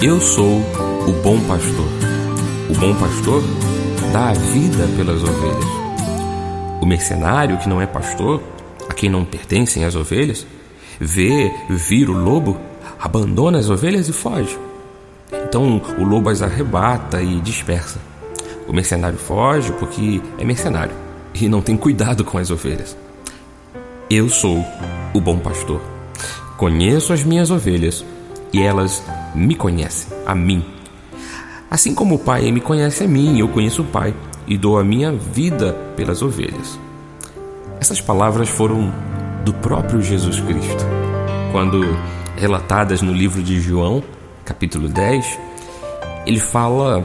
Eu sou o bom pastor. O bom pastor dá a vida pelas ovelhas. O mercenário que não é pastor, a quem não pertencem as ovelhas, vê vir o lobo, abandona as ovelhas e foge. Então o lobo as arrebata e dispersa. O mercenário foge porque é mercenário e não tem cuidado com as ovelhas. Eu sou o bom pastor. Conheço as minhas ovelhas e elas me conhecem, a mim. Assim como o Pai me conhece a mim, eu conheço o Pai e dou a minha vida pelas ovelhas. Essas palavras foram do próprio Jesus Cristo. Quando relatadas no livro de João, capítulo 10, ele fala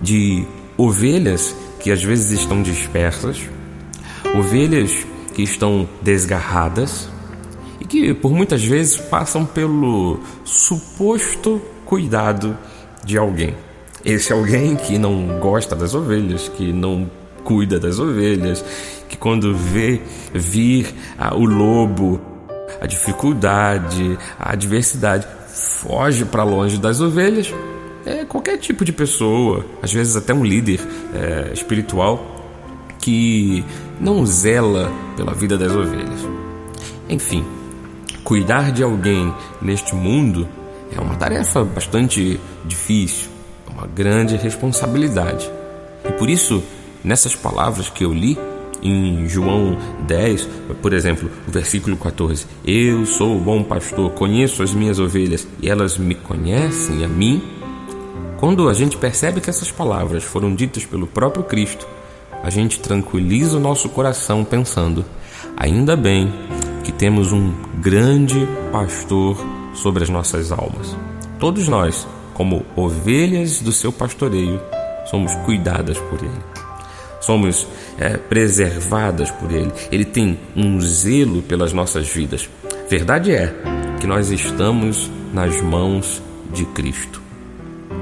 de ovelhas que às vezes estão dispersas, ovelhas que estão desgarradas, que por muitas vezes passam pelo suposto cuidado de alguém. Esse alguém que não gosta das ovelhas, que não cuida das ovelhas, que quando vê vir ah, o lobo, a dificuldade, a adversidade, foge para longe das ovelhas. É qualquer tipo de pessoa, às vezes até um líder é, espiritual, que não zela pela vida das ovelhas. Enfim, cuidar de alguém neste mundo é uma tarefa bastante difícil, é uma grande responsabilidade. E por isso, nessas palavras que eu li em João 10, por exemplo, o versículo 14: Eu sou o bom pastor, conheço as minhas ovelhas e elas me conhecem a mim. Quando a gente percebe que essas palavras foram ditas pelo próprio Cristo, a gente tranquiliza o nosso coração pensando: ainda bem que temos um grande pastor sobre as nossas almas. Todos nós, como ovelhas do seu pastoreio, somos cuidadas por ele. Somos é, preservadas por ele. Ele tem um zelo pelas nossas vidas. Verdade é que nós estamos nas mãos de Cristo.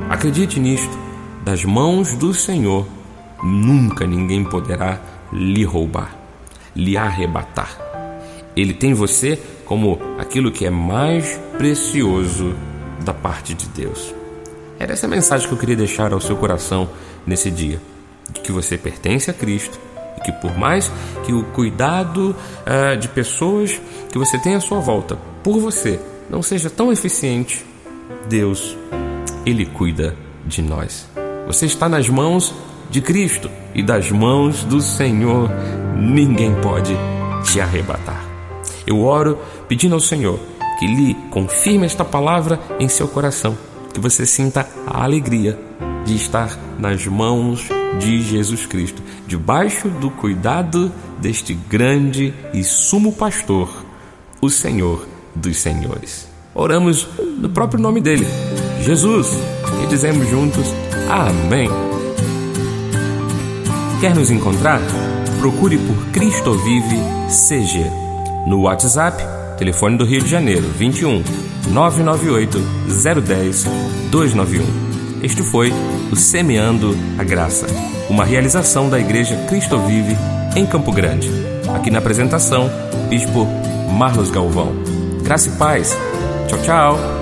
Acredite nisto: das mãos do Senhor nunca ninguém poderá lhe roubar, lhe arrebatar. Ele tem você como aquilo que é mais precioso da parte de Deus. Era essa mensagem que eu queria deixar ao seu coração nesse dia: de que você pertence a Cristo e que, por mais que o cuidado uh, de pessoas que você tem à sua volta por você não seja tão eficiente, Deus, Ele cuida de nós. Você está nas mãos de Cristo e das mãos do Senhor ninguém pode te arrebatar. Eu oro pedindo ao Senhor que lhe confirme esta palavra em seu coração, que você sinta a alegria de estar nas mãos de Jesus Cristo, debaixo do cuidado deste grande e sumo pastor, o Senhor dos Senhores. Oramos no próprio nome dele, Jesus, e dizemos juntos: Amém. Quer nos encontrar? Procure por Cristo Vive CG no WhatsApp, telefone do Rio de Janeiro, 21 998 010 291. Este foi o Semeando a Graça, uma realização da Igreja Cristo Vive em Campo Grande. Aqui na apresentação, Bispo Marlos Galvão. Graça e paz. Tchau, tchau.